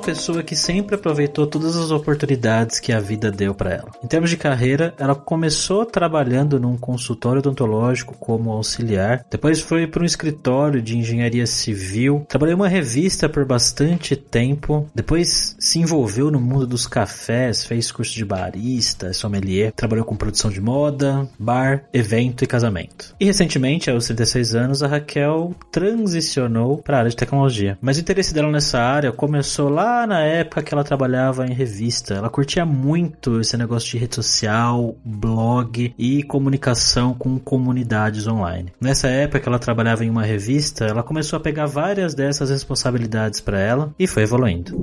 Uma pessoa que sempre aproveitou todas as oportunidades que a vida deu para ela. Em termos de carreira, ela começou trabalhando num consultório odontológico como auxiliar, depois foi para um escritório de engenharia civil, trabalhou em uma revista por bastante tempo, depois se envolveu no mundo dos cafés, fez curso de barista, sommelier, trabalhou com produção de moda, bar, evento e casamento. E recentemente, aos 36 anos, a Raquel transicionou para a área de tecnologia. Mas o interesse dela nessa área começou começou lá na época que ela trabalhava em revista. Ela curtia muito esse negócio de rede social, blog e comunicação com comunidades online. Nessa época que ela trabalhava em uma revista, ela começou a pegar várias dessas responsabilidades para ela e foi evoluindo.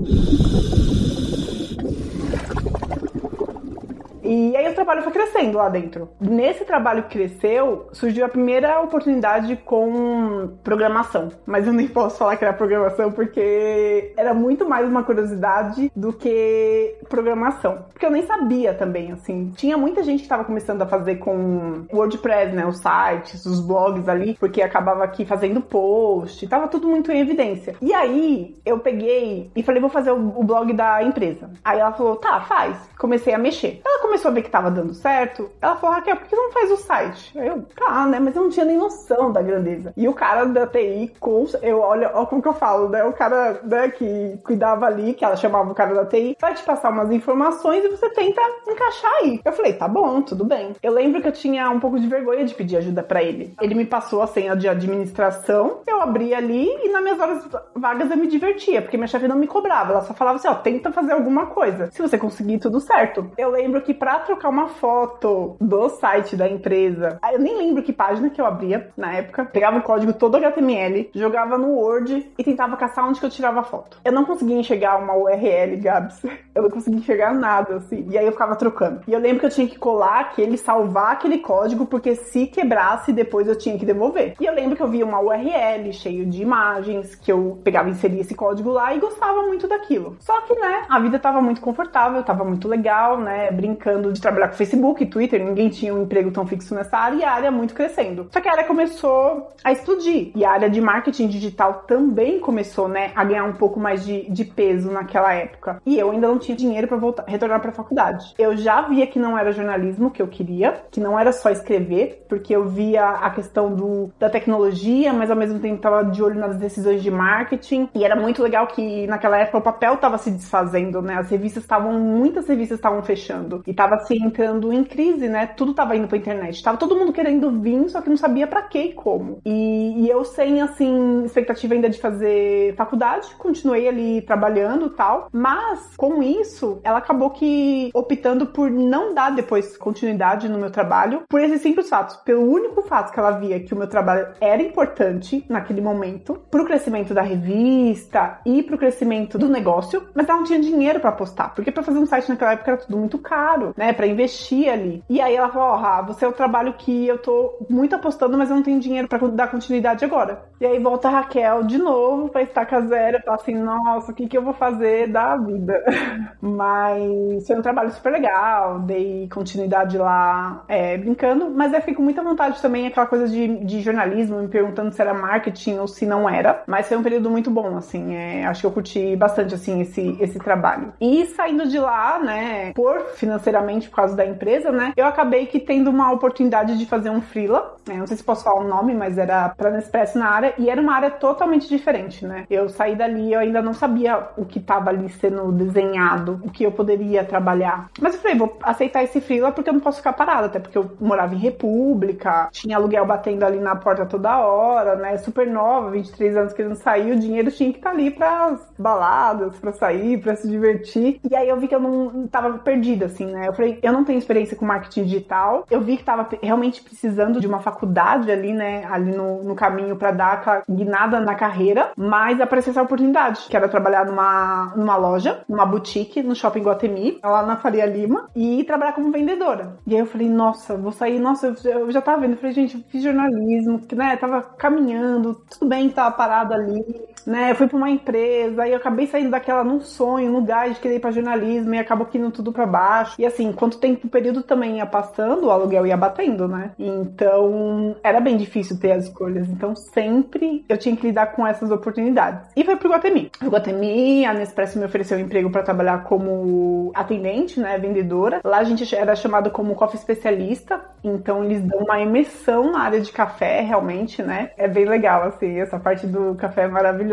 E aí o trabalho foi crescendo lá dentro. Nesse trabalho que cresceu, surgiu a primeira oportunidade com programação. Mas eu nem posso falar que era programação porque era muito mais uma curiosidade do que programação. Porque eu nem sabia também, assim. Tinha muita gente que estava começando a fazer com WordPress, né? Os sites, os blogs ali, porque acabava aqui fazendo post, tava tudo muito em evidência. E aí eu peguei e falei, vou fazer o blog da empresa. Aí ela falou, tá, faz. Comecei a mexer. Ela começou a ver que tava dando certo, ela falou, Raquel, por que não faz o site? Eu, tá, né? Mas eu não tinha nem noção da grandeza. E o cara da TI, com, eu olha, olha como que eu falo, né? O cara né, que cuidava ali, que ela chamava o cara da TI, vai te passar umas informações e você tenta encaixar aí. Eu falei, tá bom, tudo bem. Eu lembro que eu tinha um pouco de vergonha de pedir ajuda para ele. Ele me passou a senha de administração, eu abri ali e nas minhas horas vagas eu me divertia, porque minha chefe não me cobrava, ela só falava assim, ó, tenta fazer alguma coisa. Se você conseguir, tudo certo. Eu lembro que pra trocar uma foto do site da empresa, eu nem lembro que página que eu abria na época, pegava o código todo HTML, jogava no Word e tentava caçar onde que eu tirava a foto. Eu não conseguia enxergar uma URL, Gabs. Eu não conseguia enxergar nada, assim. E aí eu ficava trocando. E eu lembro que eu tinha que colar aquele, salvar aquele código, porque se quebrasse, depois eu tinha que devolver. E eu lembro que eu via uma URL cheio de imagens, que eu pegava e inseria esse código lá e gostava muito daquilo. Só que, né, a vida tava muito confortável, tava muito legal, né, brincando de trabalhar com Facebook, Twitter, ninguém tinha um emprego tão fixo nessa área e a área muito crescendo. Só que a área começou a explodir e a área de marketing digital também começou, né, a ganhar um pouco mais de, de peso naquela época. E eu ainda não tinha dinheiro para voltar, retornar para a faculdade. Eu já via que não era jornalismo que eu queria, que não era só escrever, porque eu via a questão do, da tecnologia, mas ao mesmo tempo estava de olho nas decisões de marketing. E era muito legal que naquela época o papel estava se desfazendo, né? As revistas estavam, muitas revistas estavam fechando e tava se entrando em crise, né? Tudo tava indo pra internet. Tava todo mundo querendo vir, só que não sabia para que e como. E, e, eu sem, assim, expectativa ainda de fazer faculdade, continuei ali trabalhando tal. Mas, com isso, ela acabou que optando por não dar depois continuidade no meu trabalho, por esses simples fatos. Pelo único fato que ela via que o meu trabalho era importante naquele momento, pro crescimento da revista e pro crescimento do negócio, mas ela não tinha dinheiro para apostar. Porque para fazer um site naquela época era tudo muito caro né, para investir ali. E aí ela falou: Ó, oh, você é o trabalho que eu tô muito apostando, mas eu não tenho dinheiro para dar continuidade agora. E aí volta a Raquel de novo pra estaca zero, fala assim: nossa, o que, que eu vou fazer da vida? mas foi um trabalho super legal, dei continuidade lá é, brincando, mas eu fiquei com muita vontade também, aquela coisa de, de jornalismo, me perguntando se era marketing ou se não era. Mas foi um período muito bom, assim, é, acho que eu curti bastante, assim, esse, esse trabalho. E saindo de lá, né, por financeiramente por causa da empresa, né? Eu acabei que tendo uma oportunidade de fazer um freela, né? Não sei se posso falar o nome, mas era pra Nespresso na área e era uma área totalmente diferente, né? Eu saí dali, eu ainda não sabia o que tava ali sendo desenhado, o que eu poderia trabalhar. Mas eu falei, vou aceitar esse freela porque eu não posso ficar parada, até porque eu morava em República, tinha aluguel batendo ali na porta toda hora, né? Super nova, 23 anos querendo sair, o dinheiro tinha que estar tá ali pras baladas, pra sair, pra se divertir. E aí eu vi que eu não tava perdida, assim, né? Eu falei, eu não tenho experiência com marketing digital. Eu vi que tava realmente precisando de uma faculdade faculdade ali, né, ali no, no caminho para dar aquela guinada na carreira, mas apareceu essa oportunidade, que era trabalhar numa, numa loja, numa boutique, no shopping Guatemi, lá na Faria Lima, e trabalhar como vendedora. E aí eu falei, nossa, vou sair, nossa, eu já tava vendo, eu falei, gente, eu fiz jornalismo, né, tava caminhando, tudo bem, tava parado ali, né, eu fui pra uma empresa, aí eu acabei saindo daquela num sonho, no gás de querer ir pra jornalismo, e acabou indo tudo para baixo. E assim, quanto tempo o período também ia passando, o aluguel ia batendo, né? Então, era bem difícil ter as escolhas. Então, sempre eu tinha que lidar com essas oportunidades. E foi pro Guatemi. O Guatemi, a Nespresso me ofereceu um emprego para trabalhar como atendente, né, vendedora. Lá a gente era chamado como coffee especialista, então eles dão uma imersão na área de café, realmente, né? É bem legal, assim, essa parte do café é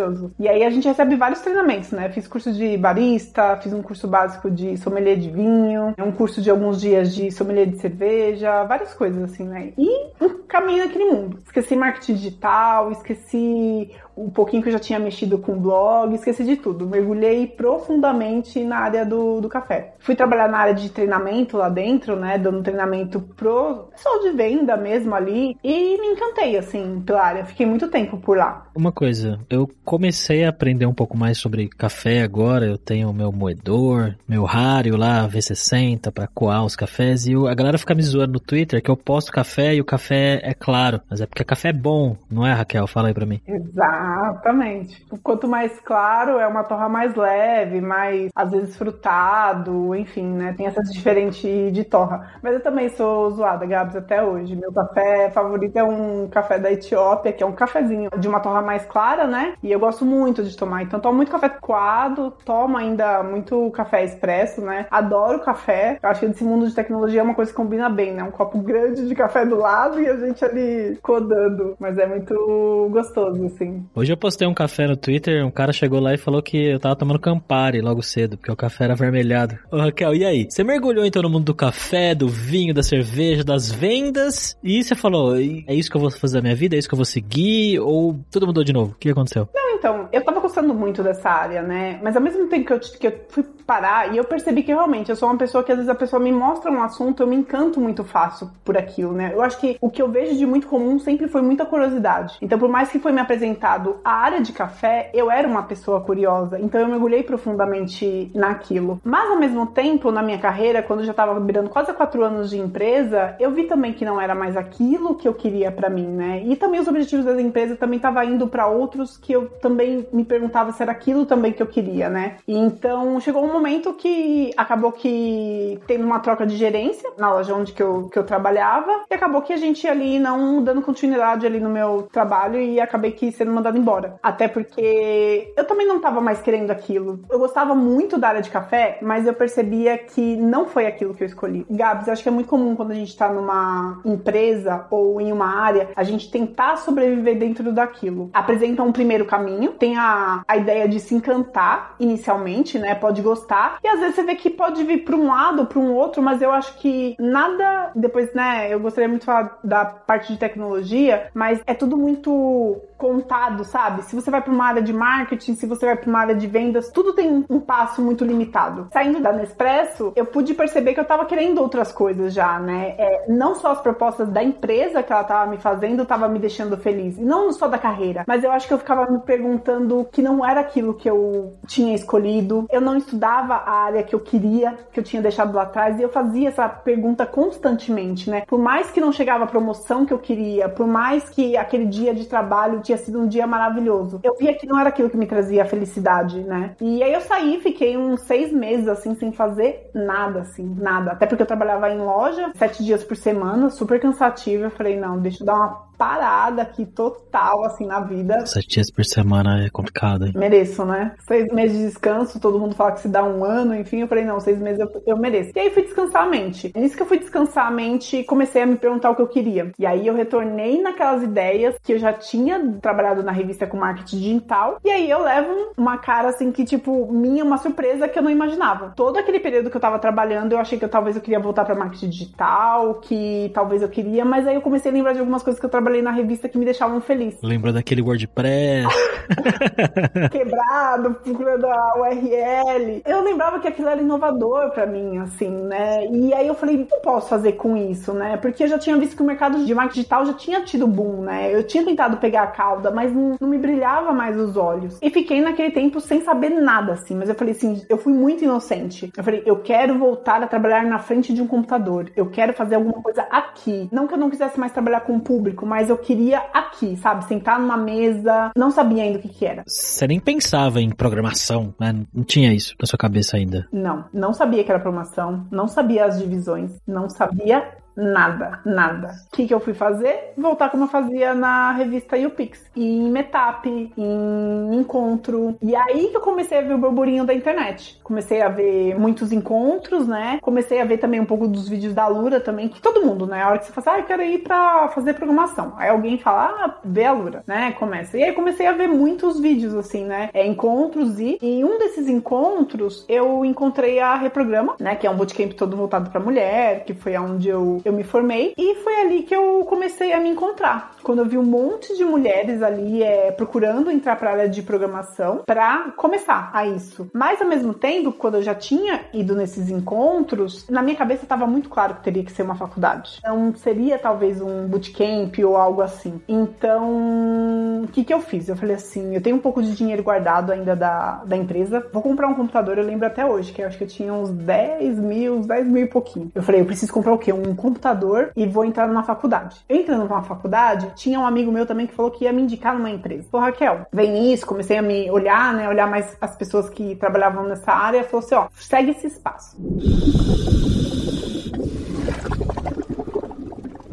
maravilhoso. E aí a gente recebe vários treinamentos, né? Fiz curso de barista, fiz um curso básico de sommelier de vinho, um curso de alguns dias de sommelier de cerveja, várias coisas assim, né? E um caminho naquele mundo. Esqueci marketing digital, esqueci um pouquinho que eu já tinha mexido com blog, esqueci de tudo. Mergulhei profundamente na área do, do café. Fui trabalhar na área de treinamento lá dentro, né? Dando treinamento pro pessoal de venda mesmo ali. E me encantei, assim, pela área. Fiquei muito tempo por lá. Uma coisa, eu comecei a aprender um pouco mais sobre café agora. Eu tenho meu moedor, meu rário lá, V60, para coar os cafés. E a galera fica me zoando no Twitter que eu posto café e o café é claro. Mas é porque café é bom, não é, Raquel? Fala aí pra mim. Exato. Exatamente. Quanto mais claro, é uma torra mais leve, mais, às vezes, frutado, enfim, né? Tem essas diferentes de torra. Mas eu também sou zoada, Gabs, até hoje. Meu café favorito é um café da Etiópia, que é um cafezinho de uma torra mais clara, né? E eu gosto muito de tomar. Então, tomo muito café coado, tomo ainda muito café expresso, né? Adoro café. Eu acho que esse mundo de tecnologia é uma coisa que combina bem, né? Um copo grande de café do lado e a gente ali codando. Mas é muito gostoso, assim. Hoje eu postei um café no Twitter, um cara chegou lá e falou que eu tava tomando Campari logo cedo, porque o café era avermelhado. Ô Raquel, e aí? Você mergulhou então no mundo do café, do vinho, da cerveja, das vendas, e você falou, é isso que eu vou fazer da minha vida? É isso que eu vou seguir? Ou tudo mudou de novo? O que aconteceu? Não, então, eu tava gostando muito dessa área, né? Mas ao mesmo tempo que eu, que eu fui parar, e eu percebi que realmente eu sou uma pessoa que às vezes a pessoa me mostra um assunto, eu me encanto muito fácil por aquilo, né? Eu acho que o que eu vejo de muito comum sempre foi muita curiosidade. Então, por mais que foi me apresentado a área de café, eu era uma pessoa curiosa, então eu mergulhei profundamente naquilo. Mas ao mesmo tempo, na minha carreira, quando eu já estava virando quase quatro anos de empresa, eu vi também que não era mais aquilo que eu queria para mim, né? E também os objetivos da empresa também estavam indo para outros que eu também me perguntava se era aquilo também que eu queria, né? E então chegou um momento que acabou que tendo uma troca de gerência na loja onde que eu, que eu trabalhava e acabou que a gente ali não dando continuidade ali no meu trabalho e acabei que sendo mandado embora. Até porque eu também não tava mais querendo aquilo. Eu gostava muito da área de café, mas eu percebia que não foi aquilo que eu escolhi. Gabs, acho que é muito comum quando a gente tá numa empresa ou em uma área, a gente tentar sobreviver dentro daquilo. Apresenta um primeiro caminho, tem a, a ideia de se encantar inicialmente, né? Pode gostar. E às vezes você vê que pode vir para um lado, para um outro, mas eu acho que nada. Depois, né? Eu gostaria muito de falar da parte de tecnologia, mas é tudo muito contado, sabe? Se você vai para uma área de marketing, se você vai para uma área de vendas, tudo tem um passo muito limitado. Saindo da Nespresso, eu pude perceber que eu tava querendo outras coisas já, né? É, não só as propostas da empresa que ela tava me fazendo tava me deixando feliz, não só da carreira, mas eu acho que eu ficava me perguntando que não era aquilo que eu tinha escolhido. Eu não estudava a área que eu queria, que eu tinha deixado lá atrás, e eu fazia essa pergunta constantemente, né? Por mais que não chegava a promoção que eu queria, por mais que aquele dia de trabalho tinha sido um dia maravilhoso, eu via que não era aquilo que me trazia felicidade, né? E aí eu saí, fiquei uns seis meses assim, sem fazer nada, assim, nada. Até porque eu trabalhava em loja, sete dias por semana, super cansativo. Eu falei, não, deixa eu dar uma parada aqui total, assim, na vida. Sete dias por semana é complicado, hein? Mereço, né? Seis meses de descanso, todo mundo fala que se dá um ano, enfim, eu falei, não, seis meses eu, eu mereço. E aí fui descansar a mente. Nisso que eu fui descansar a mente, comecei a me perguntar o que eu queria. E aí eu retornei naquelas ideias que eu já tinha trabalhado na revista com marketing digital. E aí eu levo uma cara, assim, que, tipo, minha, uma surpresa que eu não imaginava. Todo aquele período que eu tava trabalhando, eu achei que eu talvez eu queria voltar para marketing digital, que talvez eu queria, mas aí eu comecei a lembrar de algumas coisas que eu trabalhei na revista que me deixavam feliz. Lembrou daquele WordPress? quebrado, procurando a URL. Eu lembrava que aquilo era inovador para mim, assim, né? E aí eu falei, o que eu posso fazer com isso, né? Porque eu já tinha visto que o mercado de marketing digital já tinha tido boom, né? Eu tinha tentado pegar a cauda, mas não, não me brilhava mais os olhos. E fiquei naquele tempo sem saber nada, assim. Mas eu falei assim, eu fui muito inocente. Eu falei, eu quero voltar a trabalhar na frente de um computador. Eu quero fazer alguma coisa aqui. Não que eu não quisesse mais trabalhar com o público, mas eu queria aqui, sabe? Sentar numa mesa. Não sabia ainda o que que era. Você nem pensava em programação, né? Não tinha isso na sua cabeça ainda. Não, não sabia que era programação, não sabia as divisões, não sabia Nada, nada. O que, que eu fui fazer? Voltar como eu fazia na revista YouPix. Em Metap, em encontro. E aí que eu comecei a ver o burburinho da internet. Comecei a ver muitos encontros, né? Comecei a ver também um pouco dos vídeos da Lura também, que todo mundo, né? A hora que você fala assim, ah, eu quero ir pra fazer programação. Aí alguém fala, ah, vê a Lura, né? Começa. E aí comecei a ver muitos vídeos, assim, né? É, encontros e em um desses encontros eu encontrei a Reprograma, né? Que é um bootcamp todo voltado pra mulher, que foi onde eu eu me formei e foi ali que eu comecei a me encontrar. Quando eu vi um monte de mulheres ali é, procurando entrar para a área de programação para começar a isso. Mas ao mesmo tempo, quando eu já tinha ido nesses encontros, na minha cabeça estava muito claro que teria que ser uma faculdade. Então seria talvez um bootcamp ou algo assim. Então, o que que eu fiz? Eu falei assim, eu tenho um pouco de dinheiro guardado ainda da, da empresa, vou comprar um computador, eu lembro até hoje, que eu acho que eu tinha uns 10 mil, uns 10 mil e pouquinho. Eu falei, eu preciso comprar o quê? Um computador computador e vou entrar numa faculdade. Entrando numa faculdade, tinha um amigo meu também que falou que ia me indicar numa empresa. Pô, Raquel, vem nisso, comecei a me olhar, né? Olhar mais as pessoas que trabalhavam nessa área, falou assim: ó, segue esse espaço.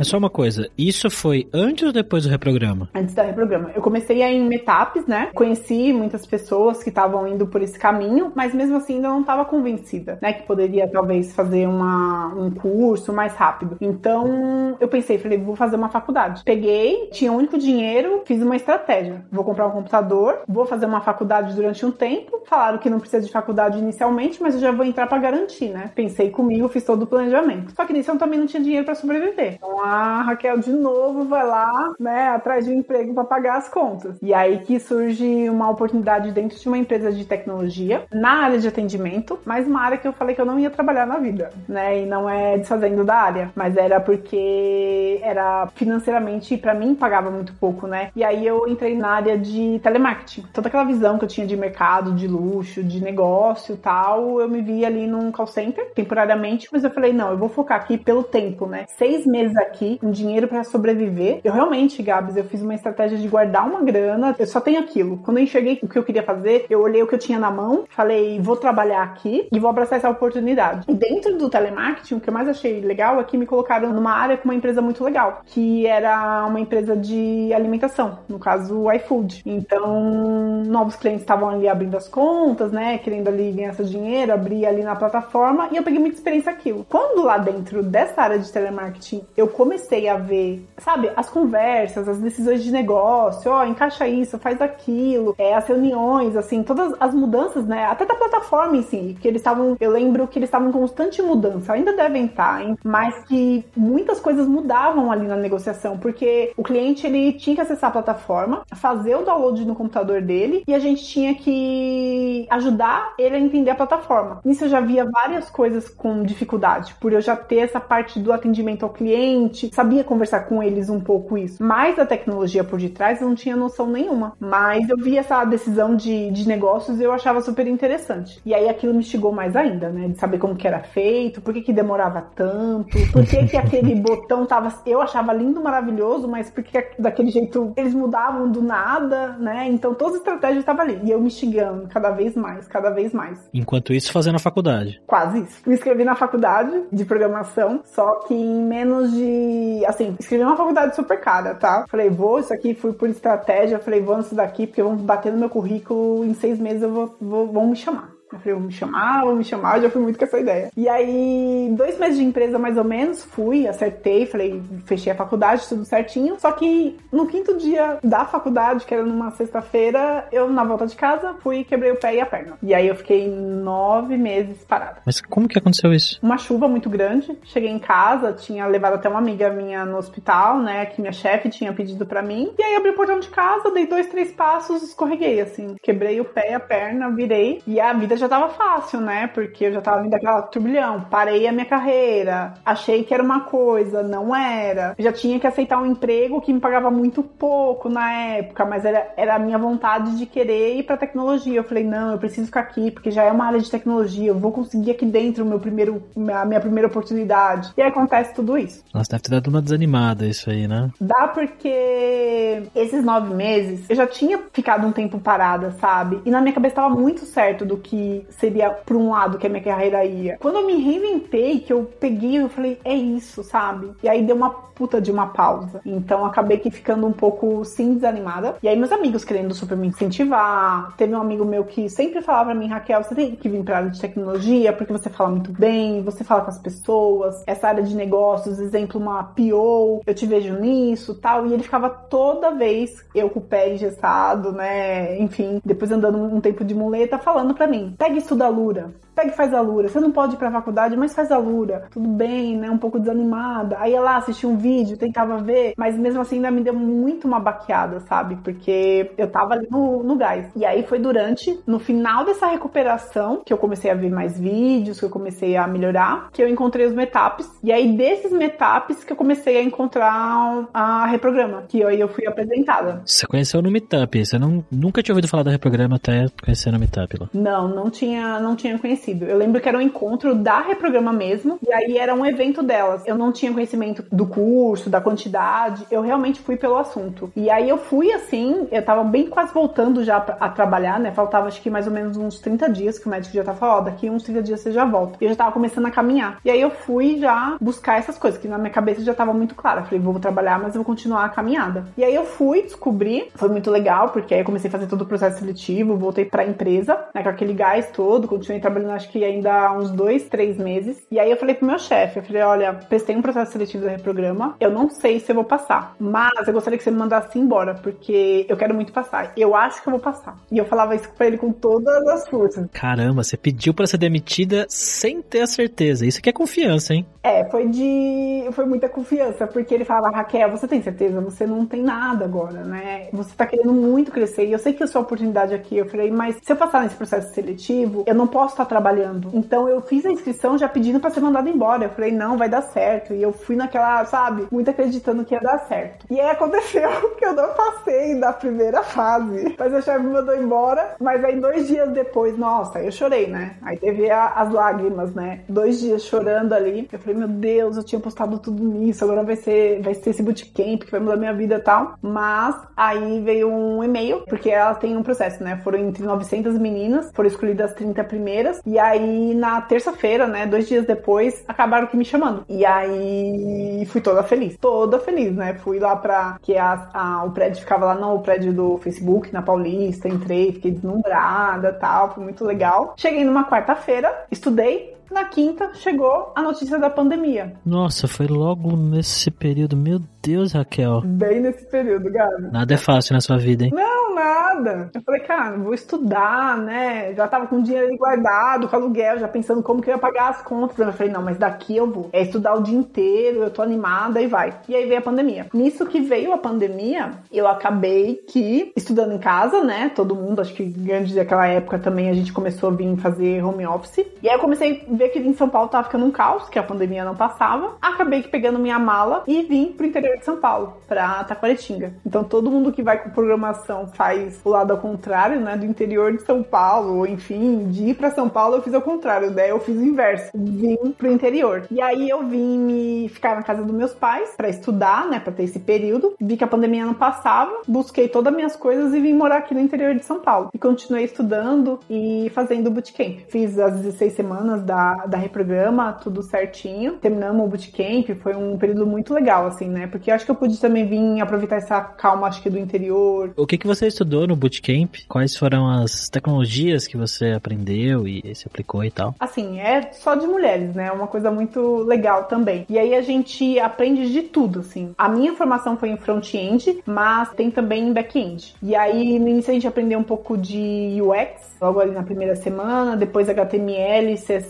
É só uma coisa, isso foi antes ou depois do reprograma? Antes da reprograma. Eu comecei a ir em meetups, né? Conheci muitas pessoas que estavam indo por esse caminho, mas mesmo assim ainda não estava convencida, né? Que poderia talvez fazer uma, um curso mais rápido. Então eu pensei, falei, vou fazer uma faculdade. Peguei, tinha o único dinheiro, fiz uma estratégia. Vou comprar um computador, vou fazer uma faculdade durante um tempo. Falaram que não precisa de faculdade inicialmente, mas eu já vou entrar para garantir, né? Pensei comigo, fiz todo o planejamento. Só que nisso eu também não tinha dinheiro para sobreviver. Então a a Raquel de novo vai lá, né, atrás de um emprego para pagar as contas. E aí que surge uma oportunidade dentro de uma empresa de tecnologia, na área de atendimento, mas uma área que eu falei que eu não ia trabalhar na vida, né? E não é desfazendo da área, mas era porque era financeiramente para mim pagava muito pouco, né? E aí eu entrei na área de telemarketing. Toda aquela visão que eu tinha de mercado, de luxo, de negócio, tal, eu me vi ali num call center temporariamente, mas eu falei, não, eu vou focar aqui pelo tempo, né? Seis meses aqui aqui um dinheiro para sobreviver. Eu realmente, Gabs, eu fiz uma estratégia de guardar uma grana. Eu só tenho aquilo. Quando eu enxerguei o que eu queria fazer, eu olhei o que eu tinha na mão, falei, vou trabalhar aqui e vou abraçar essa oportunidade. E dentro do telemarketing, o que eu mais achei legal é que me colocaram numa área com uma empresa muito legal, que era uma empresa de alimentação, no caso o iFood. Então, novos clientes estavam ali abrindo as contas, né, querendo ali ganhar seu dinheiro, abrir ali na plataforma, e eu peguei muita experiência aquilo. Quando lá dentro dessa área de telemarketing eu comecei a ver, sabe, as conversas, as decisões de negócio, ó, encaixa isso, faz aquilo, é, as reuniões, assim, todas as mudanças, né? Até da plataforma em si, que eles estavam, eu lembro que eles estavam em constante mudança, ainda devem estar, hein? mas que muitas coisas mudavam ali na negociação, porque o cliente ele tinha que acessar a plataforma, fazer o download no computador dele e a gente tinha que ajudar ele a entender a plataforma. Nisso eu já via várias coisas com dificuldade, por eu já ter essa parte do atendimento ao cliente gente sabia conversar com eles um pouco isso. Mas a tecnologia por detrás eu não tinha noção nenhuma. Mas eu vi essa decisão de, de negócios e eu achava super interessante. E aí aquilo me instigou mais ainda, né? De saber como que era feito, por que, que demorava tanto, por que, que aquele botão tava. Eu achava lindo, maravilhoso, mas por que daquele jeito eles mudavam do nada, né? Então toda a estratégia estava ali. E eu me instigando cada vez mais, cada vez mais. Enquanto isso, fazendo a faculdade. Quase isso. Me inscrevi na faculdade de programação, só que em menos de assim, escrevi uma faculdade super cara, tá? Falei, vou, isso aqui fui por estratégia. Falei, vou nisso daqui, porque vão bater no meu currículo, em seis meses eu vou, vou vão me chamar. Eu me chamar, vou me chamar, eu já fui muito com essa ideia. E aí, dois meses de empresa mais ou menos, fui, acertei, falei, fechei a faculdade, tudo certinho. Só que no quinto dia da faculdade, que era numa sexta-feira, eu, na volta de casa, fui, quebrei o pé e a perna. E aí eu fiquei nove meses parada. Mas como que aconteceu isso? Uma chuva muito grande. Cheguei em casa, tinha levado até uma amiga minha no hospital, né? Que minha chefe tinha pedido para mim. E aí abri o portão de casa, dei dois, três passos, escorreguei, assim. Quebrei o pé e a perna, virei. E a vida já tava fácil, né? Porque eu já tava vindo daquela turbilhão. Parei a minha carreira. Achei que era uma coisa, não era. já tinha que aceitar um emprego que me pagava muito pouco na época, mas era, era a minha vontade de querer ir pra tecnologia. Eu falei, não, eu preciso ficar aqui, porque já é uma área de tecnologia. Eu vou conseguir aqui dentro o meu primeiro, a minha primeira oportunidade. E aí acontece tudo isso. Nossa, deve ter dado uma desanimada isso aí, né? Dá porque esses nove meses eu já tinha ficado um tempo parada, sabe? E na minha cabeça tava muito certo do que seria por um lado que a minha carreira ia. Quando eu me reinventei, que eu peguei, eu falei, é isso, sabe? E aí deu uma puta de uma pausa. Então acabei que ficando um pouco sim desanimada. E aí meus amigos querendo super me incentivar. Teve um amigo meu que sempre falava pra mim, Raquel, você tem que vir pra área de tecnologia porque você fala muito bem, você fala com as pessoas, essa área de negócios, exemplo, uma PO, eu te vejo nisso tal. E ele ficava toda vez, eu com o pé engessado, né? Enfim, depois andando um tempo de muleta, falando pra mim: pega e estuda Lura, pega e faz a Lura. Você não pode ir pra faculdade, mas faz a Lura. Tudo bem, né? Um pouco desanimada. Aí ia lá, assistia um vídeo, tentava ver, mas mesmo assim ainda me deu muito uma baqueada, sabe? Porque eu tava ali no, no gás. E aí foi durante, no final dessa recuperação, que eu comecei a ver mais vídeos, que eu comecei a melhorar, que eu encontrei os meetups. E aí desses meetups que eu comecei a encontrar a Reprograma, que aí eu fui apresentada. Você conheceu no Meetup, você não, nunca tinha ouvido falar da Reprograma até conhecer no Meetup lá. Não, não tinha, não tinha conhecido. Eu lembro que era um encontro da Reprograma mesmo, e aí era um evento delas. Eu não tinha conhecimento do curso, da quantidade, eu realmente fui pelo assunto. E aí eu fui assim, eu tava bem quase voltando já a trabalhar, né? Faltava acho que mais ou menos uns 30 dias que o médico já tava falando, daqui uns 30 dias você já volta. E eu já tava começando a caminhar. E aí eu fui já buscar essas coisas, que na minha cabeça já tava muito clara. Falei, vou trabalhar, mas eu vou continuar a caminhada. E aí eu fui descobrir, foi muito legal, porque aí eu comecei a fazer todo o processo seletivo, voltei pra empresa, né, com aquele gás todo, continuei trabalhando acho que ainda há uns dois, três meses. E aí eu falei pro meu chefe, eu falei, olha, prestei um processo seletivo da Reprograma, eu não sei se eu vou passar, mas eu gostaria que você me mandasse embora, porque eu quero muito passar. Eu acho que eu vou passar. E eu falava isso pra ele com todas as forças. Caramba, você pediu para ser demitida sem ter a certeza. Isso que é confiança, hein? É, foi de. Foi muita confiança, porque ele falava, Raquel, você tem certeza? Você não tem nada agora, né? Você tá querendo muito crescer. E eu sei que é a sua oportunidade aqui. Eu falei, mas se eu passar nesse processo seletivo, eu não posso estar trabalhando. Então eu fiz a inscrição já pedindo para ser mandada embora. Eu falei, não, vai dar certo. E eu fui naquela, sabe, muito acreditando que ia dar certo. E aí aconteceu que eu não passei da primeira fase. Mas a chefe me mandou embora. Mas aí dois dias depois, nossa, eu chorei, né? Aí teve a, as lágrimas, né? Dois dias chorando ali. Eu falei, meu Deus, eu tinha postado tudo nisso. Agora vai ser, vai ser esse bootcamp que vai mudar minha vida e tal. Mas aí veio um e-mail, porque ela tem um processo, né? Foram entre 900 meninas, foram escolhidas as 30 primeiras. E aí na terça-feira, né? Dois dias depois, acabaram que me chamando. E aí fui toda feliz. Toda feliz, né? Fui lá pra. Que a, a, o prédio ficava lá no prédio do Facebook, na Paulista. Entrei, fiquei deslumbrada tal. Foi muito legal. Cheguei numa quarta-feira, estudei, na quinta, chegou a notícia da pandemia. Nossa, foi logo nesse período. Meu Deus, Raquel. Bem nesse período, Gabi. Nada é fácil na sua vida, hein? Não, nada. Eu falei, cara, vou estudar, né? Já tava com dinheiro guardado, com aluguel, já pensando como que eu ia pagar as contas. Eu falei, não, mas daqui eu vou. É estudar o dia inteiro, eu tô animada e vai. E aí veio a pandemia. Nisso que veio a pandemia, eu acabei que, estudando em casa, né? Todo mundo, acho que grande daquela época também, a gente começou a vir fazer home office. E aí eu comecei a ver que em São Paulo tava ficando um caos, que a pandemia não passava. Acabei pegando minha mala e vim pro interior de São Paulo, pra Taquaretinga. Então todo mundo que vai com programação faz o lado ao contrário, né? Do interior de São Paulo, ou enfim, de ir pra São Paulo eu fiz ao contrário, né? Eu fiz o inverso, vim pro interior. E aí eu vim me ficar na casa dos meus pais para estudar, né? Pra ter esse período. Vi que a pandemia não passava, busquei todas as minhas coisas e vim morar aqui no interior de São Paulo. E continuei estudando e fazendo bootcamp. Fiz as 16 semanas da da, da Reprograma, tudo certinho. Terminamos o bootcamp, foi um período muito legal, assim, né? Porque eu acho que eu pude também vir aproveitar essa calma, acho que do interior. O que, que você estudou no bootcamp? Quais foram as tecnologias que você aprendeu e se aplicou e tal? Assim, é só de mulheres, né? É uma coisa muito legal também. E aí a gente aprende de tudo, assim. A minha formação foi em front-end, mas tem também em back-end. E aí no início a gente aprendeu um pouco de UX, logo ali na primeira semana, depois HTML, CSS,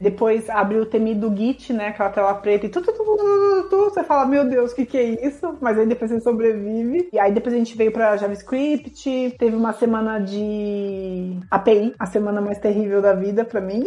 depois abriu o TMI do Git, né, aquela tela preta e tudo, tudo, tudo, tudo, tudo, você fala, meu Deus, o que que é isso? Mas aí depois você sobrevive. E aí depois a gente veio para JavaScript, teve uma semana de API, a semana mais terrível da vida para mim.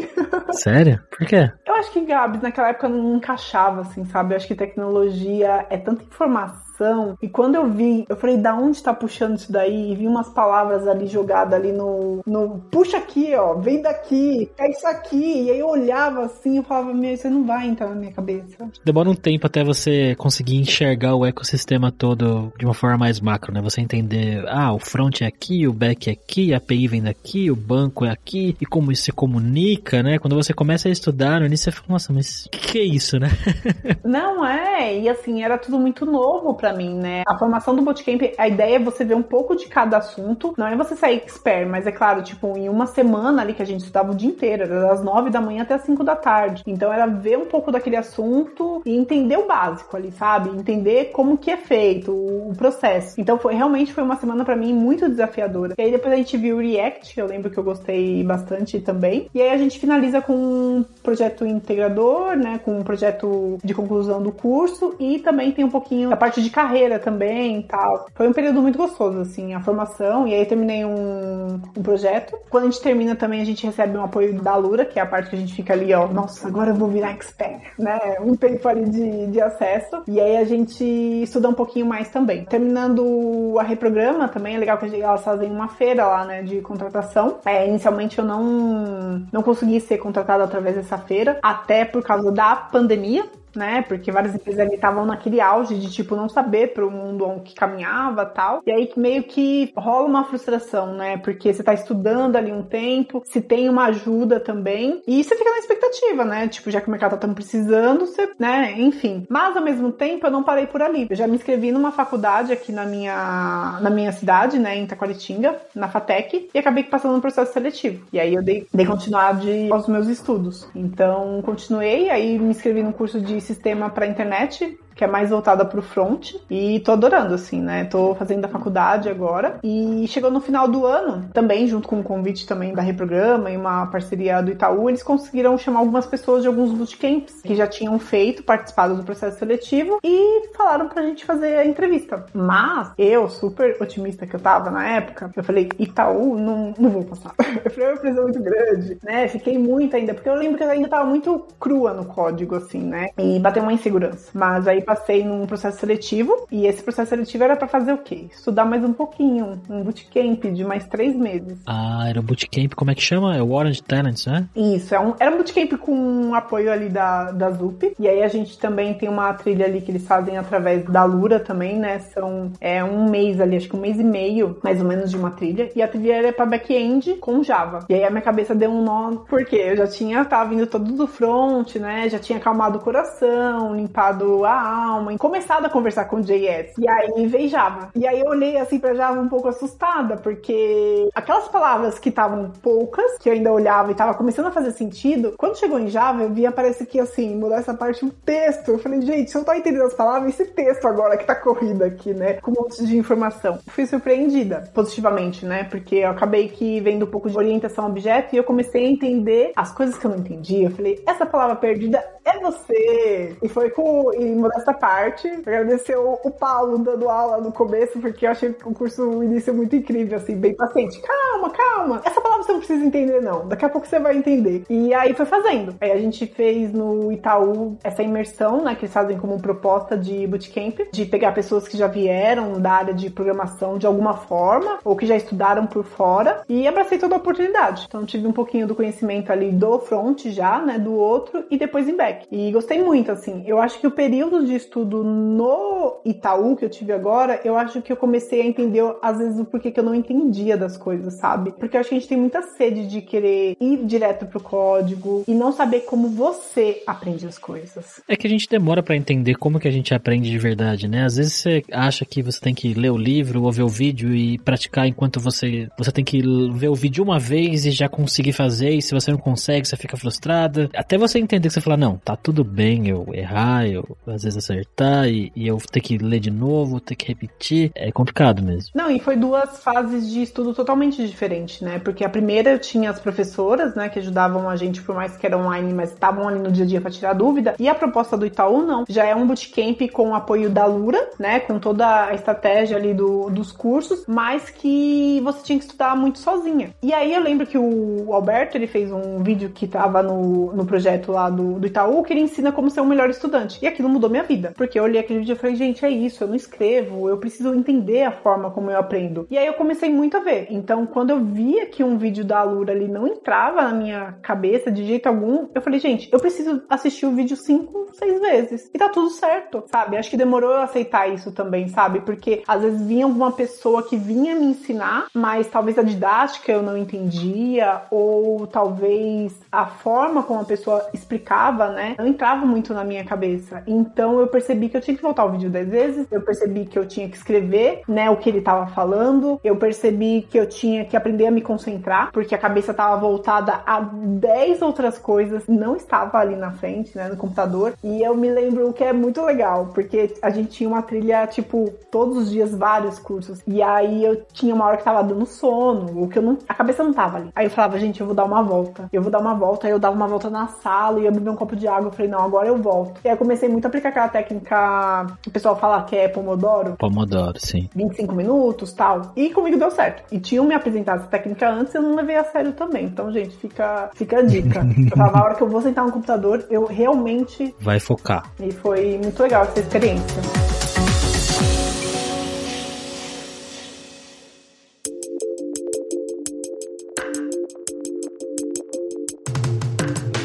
Sério? Por quê? Eu acho que Gabs naquela época não encaixava assim, sabe? Eu acho que tecnologia é tanta informação e quando eu vi, eu falei, da onde tá puxando isso daí? E vi umas palavras ali jogadas ali no, no. Puxa aqui, ó, vem daqui, é isso aqui. E aí eu olhava assim e falava, meu, isso não vai entrar na minha cabeça. Demora um tempo até você conseguir enxergar o ecossistema todo de uma forma mais macro, né? Você entender, ah, o front é aqui, o back é aqui, a API vem daqui, o banco é aqui, e como isso se comunica, né? Quando você começa a estudar, no início você fala, nossa, mas o que, que é isso, né? não é, e assim, era tudo muito novo para mim, né? A formação do bootcamp, a ideia é você ver um pouco de cada assunto. Não é você sair expert, mas é claro, tipo, em uma semana ali que a gente estudava o dia inteiro, era das nove da manhã até as cinco da tarde. Então era ver um pouco daquele assunto e entender o básico ali, sabe? Entender como que é feito, o processo. Então foi realmente foi uma semana para mim muito desafiadora. E aí depois a gente viu o React, eu lembro que eu gostei bastante também. E aí a gente finaliza com um projeto integrador, né? Com um projeto de conclusão do curso e também tem um pouquinho da parte de carreira também e tal. Foi um período muito gostoso, assim, a formação. E aí terminei um, um projeto. Quando a gente termina também, a gente recebe um apoio da Lura, que é a parte que a gente fica ali, ó, nossa, agora eu vou virar expert, né? Um tempo ali de, de acesso. E aí a gente estuda um pouquinho mais também. Terminando a reprograma também, é legal que elas fazem uma feira lá, né, de contratação. É, inicialmente eu não, não consegui ser contratada através dessa feira, até por causa da pandemia né? Porque várias empresas ali estavam naquele auge de, tipo, não saber para o mundo onde caminhava tal. E aí meio que rola uma frustração, né? Porque você tá estudando ali um tempo, se tem uma ajuda também, e você fica na expectativa, né? Tipo, já que o mercado tá tão precisando, você, né? Enfim. Mas ao mesmo tempo, eu não parei por ali. Eu já me inscrevi numa faculdade aqui na minha, na minha cidade, né? Em Taquaritinga, na FATEC, e acabei passando no processo seletivo. E aí eu dei, dei continuidade aos meus estudos. Então, continuei, aí me inscrevi no curso de sistema para internet que é mais voltada pro front. E tô adorando, assim, né? Tô fazendo a faculdade agora. E chegou no final do ano, também, junto com um convite também da Reprograma e uma parceria do Itaú, eles conseguiram chamar algumas pessoas de alguns bootcamps que já tinham feito, participado do processo seletivo e falaram pra gente fazer a entrevista. Mas eu, super otimista que eu tava na época, eu falei, Itaú, não, não vou passar. Eu falei, é uma empresa muito grande, né? Fiquei muito ainda, porque eu lembro que eu ainda tava muito crua no código, assim, né? E bateu uma insegurança. Mas aí passei num processo seletivo e esse processo seletivo era para fazer o quê? Estudar mais um pouquinho, um bootcamp de mais três meses. Ah, era um bootcamp, como é que chama? É o Orange Talents, né? Isso, é um, era um bootcamp com um apoio ali da, da ZUP. E aí a gente também tem uma trilha ali que eles fazem através da Lura também, né? São é, um mês ali, acho que um mês e meio, mais ou menos, de uma trilha. E a trilha era pra back-end com Java. E aí a minha cabeça deu um nó, porque eu já tinha, tava vindo todo do front, né? Já tinha acalmado o coração, limpado a alma, e começado a conversar com JS. E aí veio Java. E aí eu olhei assim pra Java um pouco assustada, porque aquelas palavras que estavam poucas, que eu ainda olhava e tava começando a fazer sentido, quando chegou em Java, eu via, parece que assim, mudar essa parte um texto. Eu falei, gente, eu não tô entendendo as palavras, esse texto agora que tá corrido aqui, né? Com um monte de informação. Fui surpreendida, positivamente, né? Porque eu acabei que vendo um pouco de orientação a objeto e eu comecei a entender as coisas que eu não entendia. Eu falei, essa palavra perdida é você! E foi com. E modesta parte. Agradecer o, o Paulo dando aula no começo, porque eu achei o curso o início muito incrível, assim, bem paciente. Calma, calma. Essa palavra você não precisa entender, não. Daqui a pouco você vai entender. E aí foi fazendo. Aí a gente fez no Itaú essa imersão, né, que eles fazem como proposta de bootcamp, de pegar pessoas que já vieram da área de programação de alguma forma, ou que já estudaram por fora, e abracei toda a oportunidade. Então tive um pouquinho do conhecimento ali do front já, né, do outro, e depois em back. E gostei muito, assim. Eu acho que o período de de estudo no Itaú que eu tive agora, eu acho que eu comecei a entender, às vezes, o porquê que eu não entendia das coisas, sabe? Porque eu acho que a gente tem muita sede de querer ir direto pro código e não saber como você aprende as coisas. É que a gente demora para entender como que a gente aprende de verdade, né? Às vezes você acha que você tem que ler o livro ou ver o vídeo e praticar enquanto você você tem que ver o vídeo uma vez e já conseguir fazer, e se você não consegue, você fica frustrada. Até você entender que você fala, não, tá tudo bem eu errar, eu às vezes acertar e, e eu ter que ler de novo, ter que repetir, é complicado mesmo. Não, e foi duas fases de estudo totalmente diferentes, né? Porque a primeira eu tinha as professoras, né, que ajudavam a gente, por mais que era online, mas estavam ali no dia a dia para tirar dúvida. E a proposta do Itaú, não. Já é um bootcamp com o apoio da Lura, né, com toda a estratégia ali do, dos cursos, mas que você tinha que estudar muito sozinha. E aí eu lembro que o Alberto, ele fez um vídeo que tava no, no projeto lá do, do Itaú, que ele ensina como ser um melhor estudante. E aquilo mudou minha vida. Porque eu olhei aquele vídeo e falei, gente, é isso, eu não escrevo, eu preciso entender a forma como eu aprendo. E aí eu comecei muito a ver. Então, quando eu via que um vídeo da Alura ali não entrava na minha cabeça de jeito algum, eu falei, gente, eu preciso assistir o vídeo cinco, seis vezes. E tá tudo certo, sabe? Acho que demorou eu aceitar isso também, sabe? Porque às vezes vinha uma pessoa que vinha me ensinar, mas talvez a didática eu não entendia, ou talvez a forma como a pessoa explicava, né, não entrava muito na minha cabeça. Então eu percebi que eu tinha que voltar o vídeo dez vezes, eu percebi que eu tinha que escrever, né, o que ele tava falando, eu percebi que eu tinha que aprender a me concentrar, porque a cabeça tava voltada a dez outras coisas, não estava ali na frente, né, no computador. E eu me lembro que é muito legal, porque a gente tinha uma trilha, tipo, todos os dias, vários cursos. E aí eu tinha uma hora que tava dando sono, o que eu não. A cabeça não tava ali. Aí eu falava, gente, eu vou dar uma volta. Eu vou dar uma volta. Aí eu dava uma volta na sala e ia beber um copo de água. Eu falei, não, agora eu volto. E aí eu comecei muito a aplicar aquela técnica que o pessoal fala que é Pomodoro. Pomodoro, sim. 25 minutos tal. E comigo deu certo. E tinham me apresentado essa técnica antes e eu não levei a sério também. Então, gente, fica, fica a dica. eu falava, a hora que eu vou sentar no computador, eu realmente. Vai focar. E foi muito legal essa experiência.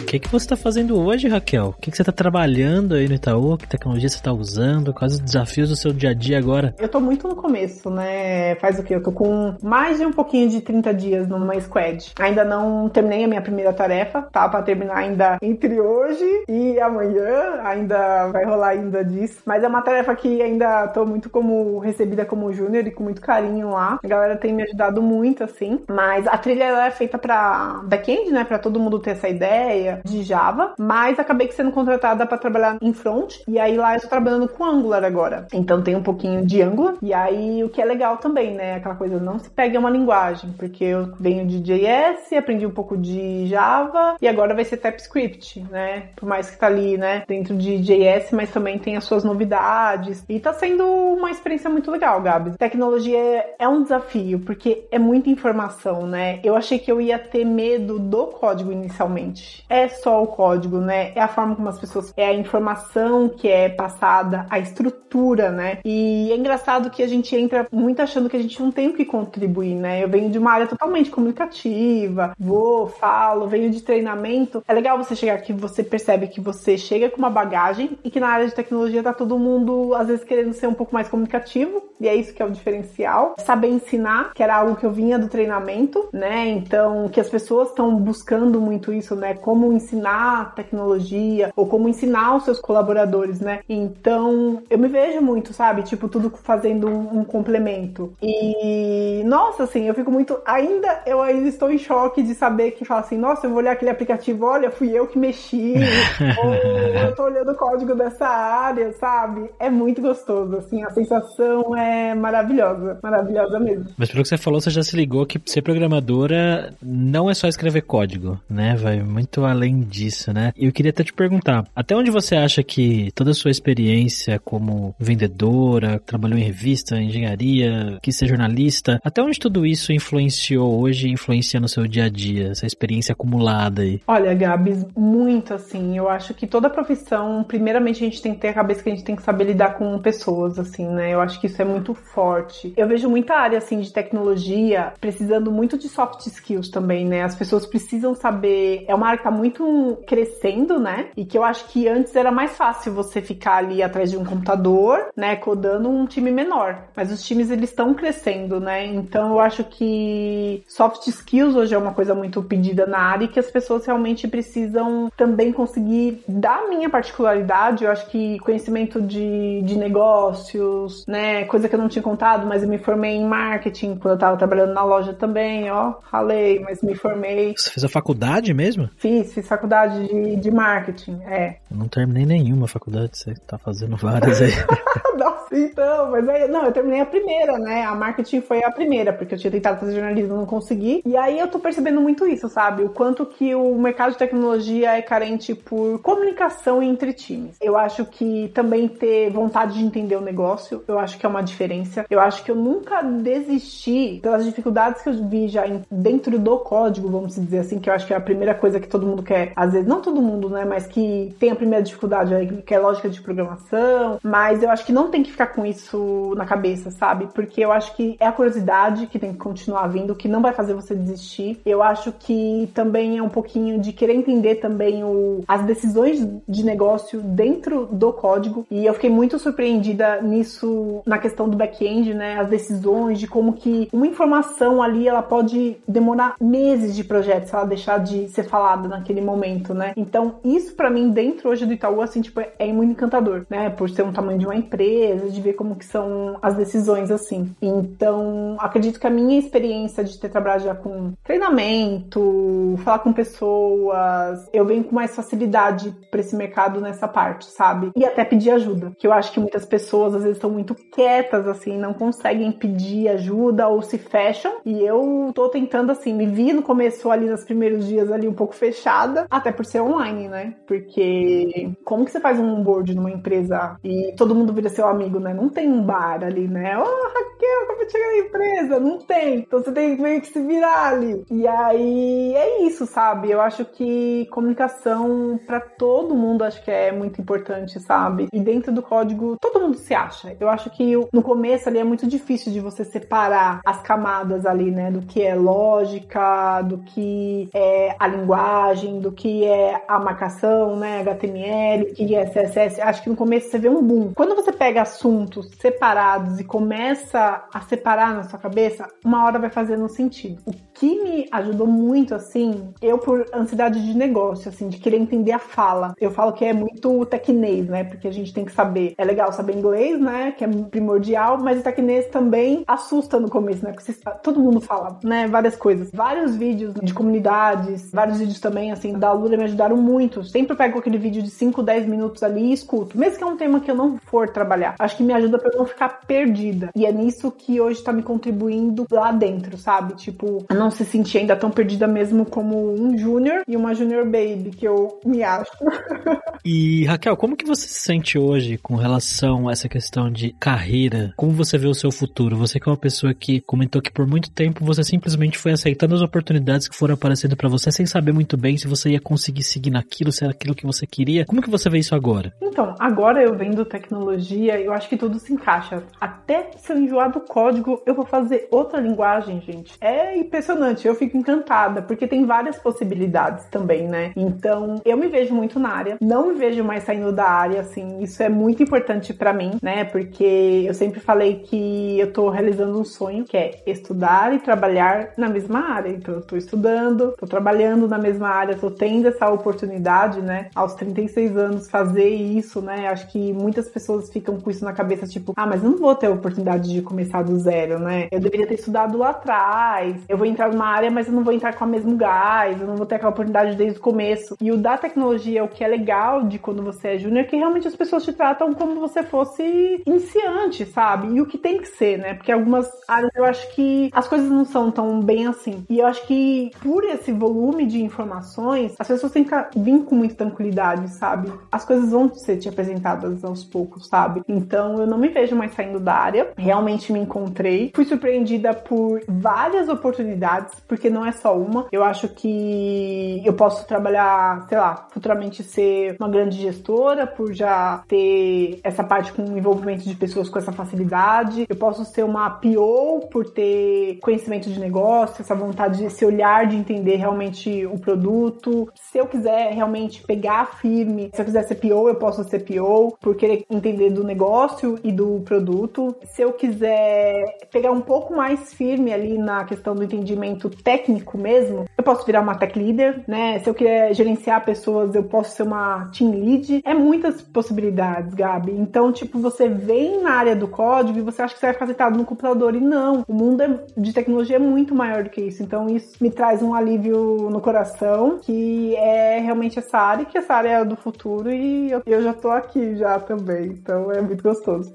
Que, que você está fazendo hoje, Raquel? O que, que você está trabalhando aí no Itaú? Que tecnologia você está usando? Quais os desafios do seu dia a dia agora? Eu tô muito no começo, né? Faz o quê? Eu tô com mais de um pouquinho de 30 dias numa squad. Ainda não terminei a minha primeira tarefa, tá? Pra terminar ainda entre hoje e amanhã. Ainda vai rolar ainda disso. Mas é uma tarefa que ainda tô muito como recebida como júnior e com muito carinho lá. A galera tem me ajudado muito, assim. Mas a trilha ela é feita pra back-end, né? Pra todo mundo ter essa ideia de Java, mas acabei sendo contratada para trabalhar em front e aí lá eu estou trabalhando com Angular agora. Então tem um pouquinho de Angular e aí o que é legal também, né? Aquela coisa, não se pegue uma linguagem, porque eu venho de JS, aprendi um pouco de Java e agora vai ser TypeScript, né? Por mais que tá ali, né, dentro de JS, mas também tem as suas novidades e tá sendo uma experiência muito legal, Gabi. Tecnologia é um desafio, porque é muita informação, né? Eu achei que eu ia ter medo do código inicialmente. É só o código, né? É a forma como as pessoas. É a informação que é passada, a estrutura, né? E é engraçado que a gente entra muito achando que a gente não tem o que contribuir, né? Eu venho de uma área totalmente comunicativa, vou, falo, venho de treinamento. É legal você chegar aqui, você percebe que você chega com uma bagagem e que na área de tecnologia tá todo mundo, às vezes, querendo ser um pouco mais comunicativo, e é isso que é o diferencial. Saber ensinar, que era algo que eu vinha do treinamento, né? Então, que as pessoas estão buscando muito isso, né? Como ensinar tecnologia ou como ensinar os seus colaboradores, né? Então, eu me vejo muito, sabe? Tipo, tudo fazendo um, um complemento. E, nossa, assim, eu fico muito. Ainda, eu ainda estou em choque de saber que fala assim, nossa, eu vou olhar aquele aplicativo, olha, fui eu que mexi, ou eu tô olhando o código dessa área, sabe? É muito gostoso, assim, a sensação é maravilhosa, maravilhosa mesmo. Mas pelo que você falou, você já se ligou que ser programadora não é só escrever código, né? Vai muito além além disso, né? Eu queria até te perguntar, até onde você acha que toda a sua experiência como vendedora, trabalhou em revista, engenharia, quis ser jornalista, até onde tudo isso influenciou hoje, influencia no seu dia a dia, essa experiência acumulada aí? Olha, Gabs, muito assim. Eu acho que toda profissão, primeiramente a gente tem que ter a cabeça que a gente tem que saber lidar com pessoas, assim, né? Eu acho que isso é muito forte. Eu vejo muita área, assim, de tecnologia precisando muito de soft skills também, né? As pessoas precisam saber. É uma área que tá muito muito crescendo, né? E que eu acho que antes era mais fácil você ficar ali atrás de um computador, né, codando um time menor. Mas os times eles estão crescendo, né? Então eu acho que soft skills hoje é uma coisa muito pedida na área e que as pessoas realmente precisam também conseguir da minha particularidade, eu acho que conhecimento de, de negócios, né, coisa que eu não tinha contado, mas eu me formei em marketing quando eu tava trabalhando na loja também, ó, ralei, mas me formei. Você fez a faculdade mesmo? Fiz, fiz faculdade de, de marketing, é. Eu não terminei nenhuma faculdade, você tá fazendo várias aí. Então, mas aí, não, eu terminei a primeira, né? A marketing foi a primeira, porque eu tinha tentado fazer jornalismo não consegui. E aí eu tô percebendo muito isso, sabe? O quanto que o mercado de tecnologia é carente por comunicação entre times. Eu acho que também ter vontade de entender o negócio, eu acho que é uma diferença. Eu acho que eu nunca desisti pelas dificuldades que eu vi já dentro do código, vamos dizer assim, que eu acho que é a primeira coisa que todo mundo quer, às vezes, não todo mundo, né? Mas que tem a primeira dificuldade que é lógica de programação. Mas eu acho que não tem que ficar com isso na cabeça, sabe? Porque eu acho que é a curiosidade que tem que continuar vindo, que não vai fazer você desistir. Eu acho que também é um pouquinho de querer entender também o, as decisões de negócio dentro do código. E eu fiquei muito surpreendida nisso, na questão do back-end, né? As decisões de como que uma informação ali ela pode demorar meses de projeto se ela deixar de ser falada naquele momento, né? Então, isso para mim, dentro hoje do Itaú, assim, tipo, é muito encantador, né? Por ser um tamanho de uma empresa, de ver como que são as decisões assim. Então, acredito que a minha experiência de ter trabalhado já com treinamento, falar com pessoas, eu venho com mais facilidade para esse mercado nessa parte, sabe? E até pedir ajuda, que eu acho que muitas pessoas às vezes estão muito quietas assim, não conseguem pedir ajuda ou se fecham. E eu tô tentando assim, me vi no começo ali nos primeiros dias ali um pouco fechada, até por ser online, né? Porque como que você faz um onboard numa empresa e todo mundo vira seu amigo, né? Não tem um bar ali, né? Ô, oh, Raquel, acabei de chegar na empresa. Não tem. Então você tem meio que se virar ali. E aí é isso, sabe? Eu acho que comunicação para todo mundo acho que é muito importante, sabe? E dentro do código, todo mundo se acha. Eu acho que no começo ali é muito difícil de você separar as camadas ali, né? Do que é lógica, do que é a linguagem, do que é a marcação, né? HTML, o que é CSS. Acho que no começo você vê um boom. Quando você pega assuntos separados e começa a separar na sua cabeça, uma hora vai fazendo sentido. O que me ajudou muito, assim, eu por ansiedade de negócio, assim, de querer entender a fala. Eu falo que é muito tecnês, né? Porque a gente tem que saber. É legal saber inglês, né? Que é primordial, mas o tecnês também assusta no começo, né? Porque todo mundo fala, né? Várias coisas. Vários vídeos de comunidades, vários vídeos também, assim, da Lula me ajudaram muito. Sempre pego aquele vídeo de 5, 10 minutos ali e escuto. Mesmo que é um tema que eu não for trabalhar. Acho que me ajuda pra eu não ficar perdida. E é nisso que hoje tá me contribuindo lá dentro, sabe? Tipo, a não se sentir ainda tão perdida mesmo como um júnior e uma junior baby, que eu me acho. e Raquel, como que você se sente hoje com relação a essa questão de carreira? Como você vê o seu futuro? Você que é uma pessoa que comentou que por muito tempo você simplesmente foi aceitando as oportunidades que foram aparecendo para você sem saber muito bem se você ia conseguir seguir naquilo, se era aquilo que você queria. Como que você vê isso agora? Então, agora eu vendo tecnologia, eu acho que tudo se encaixa. Até se eu enjoar do código, eu vou fazer outra linguagem, gente. É impressionante, eu fico encantada, porque tem várias possibilidades também, né? Então, eu me vejo muito na área, não me vejo mais saindo da área, assim, isso é muito importante para mim, né? Porque eu sempre falei que eu tô realizando um sonho, que é estudar e trabalhar na mesma área. Então, eu tô estudando, tô trabalhando na mesma área, tô tendo essa oportunidade, né? Aos 36 anos, fazer isso, né? Acho que muitas pessoas ficam com isso na cabeça, tipo, ah, mas eu não vou ter a oportunidade de começar do zero, né? Eu deveria ter estudado lá atrás, eu vou entrar numa área, mas eu não vou entrar com o mesmo gás, eu não vou ter aquela oportunidade desde o começo. E o da tecnologia, o que é legal de quando você é júnior, é que realmente as pessoas te tratam como você fosse iniciante, sabe? E o que tem que ser, né? Porque algumas áreas eu acho que as coisas não são tão bem assim. E eu acho que por esse volume de informações, as pessoas têm que vir com muita tranquilidade, sabe? As coisas vão ser te apresentadas aos poucos, sabe? Então eu não me vejo mais saindo da área. Realmente me encontrei. Fui surpreendida por várias oportunidades, porque não é só uma. Eu acho que eu posso trabalhar, sei lá, futuramente ser uma grande gestora, por já ter essa parte com envolvimento de pessoas com essa facilidade. Eu posso ser uma PO por ter conhecimento de negócio, essa vontade, esse olhar de entender realmente o produto. Se eu quiser realmente pegar firme, se eu quiser ser PO, eu posso ser PO por querer entender do negócio e do produto. Se eu quiser pegar um pouco mais firme ali na questão do entendimento técnico mesmo, eu posso virar uma tech leader, né? Se eu quiser gerenciar pessoas, eu posso ser uma team lead. É muitas possibilidades, Gabi. Então, tipo, você vem na área do código e você acha que você vai ficar sentado no computador e não. O mundo é, de tecnologia é muito maior do que isso. Então, isso me traz um alívio no coração, que é realmente essa área, que essa área é do futuro e eu, já tô aqui já também. Então, é muito gostoso.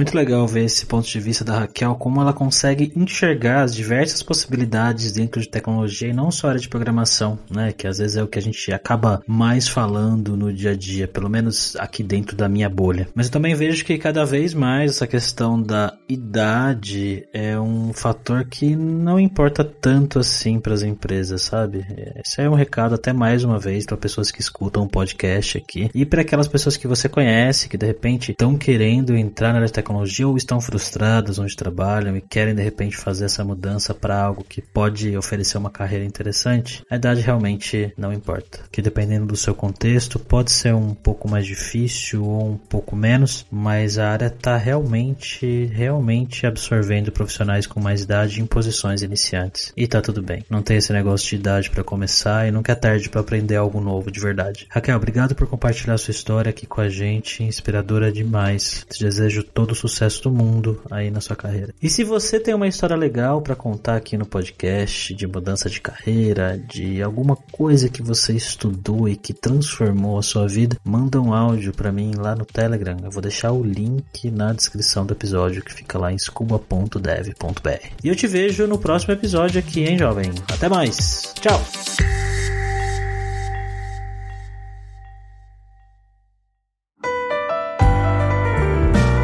Muito legal ver esse ponto de vista da Raquel, como ela consegue enxergar as diversas possibilidades dentro de tecnologia e não só área de programação, né? Que às vezes é o que a gente acaba mais falando no dia a dia, pelo menos aqui dentro da minha bolha. Mas eu também vejo que cada vez mais essa questão da idade é um fator que não importa tanto assim para as empresas, sabe? Esse é um recado até mais uma vez para pessoas que escutam o podcast aqui e para aquelas pessoas que você conhece que de repente estão querendo entrar na área de tecnologia ou estão frustradas onde trabalham e querem de repente fazer essa mudança para algo que pode oferecer uma carreira interessante, a idade realmente não importa. Que dependendo do seu contexto, pode ser um pouco mais difícil ou um pouco menos, mas a área está realmente, realmente absorvendo profissionais com mais idade em posições iniciantes. E tá tudo bem. Não tem esse negócio de idade para começar e nunca é tarde para aprender algo novo de verdade. Raquel, obrigado por compartilhar sua história aqui com a gente, inspiradora demais. Te desejo todo sucesso do mundo aí na sua carreira. E se você tem uma história legal para contar aqui no podcast de mudança de carreira, de alguma coisa que você estudou e que transformou a sua vida, manda um áudio para mim lá no Telegram. Eu vou deixar o link na descrição do episódio que fica lá em scuba.dev.br. E eu te vejo no próximo episódio aqui, hein, jovem? Até mais. Tchau.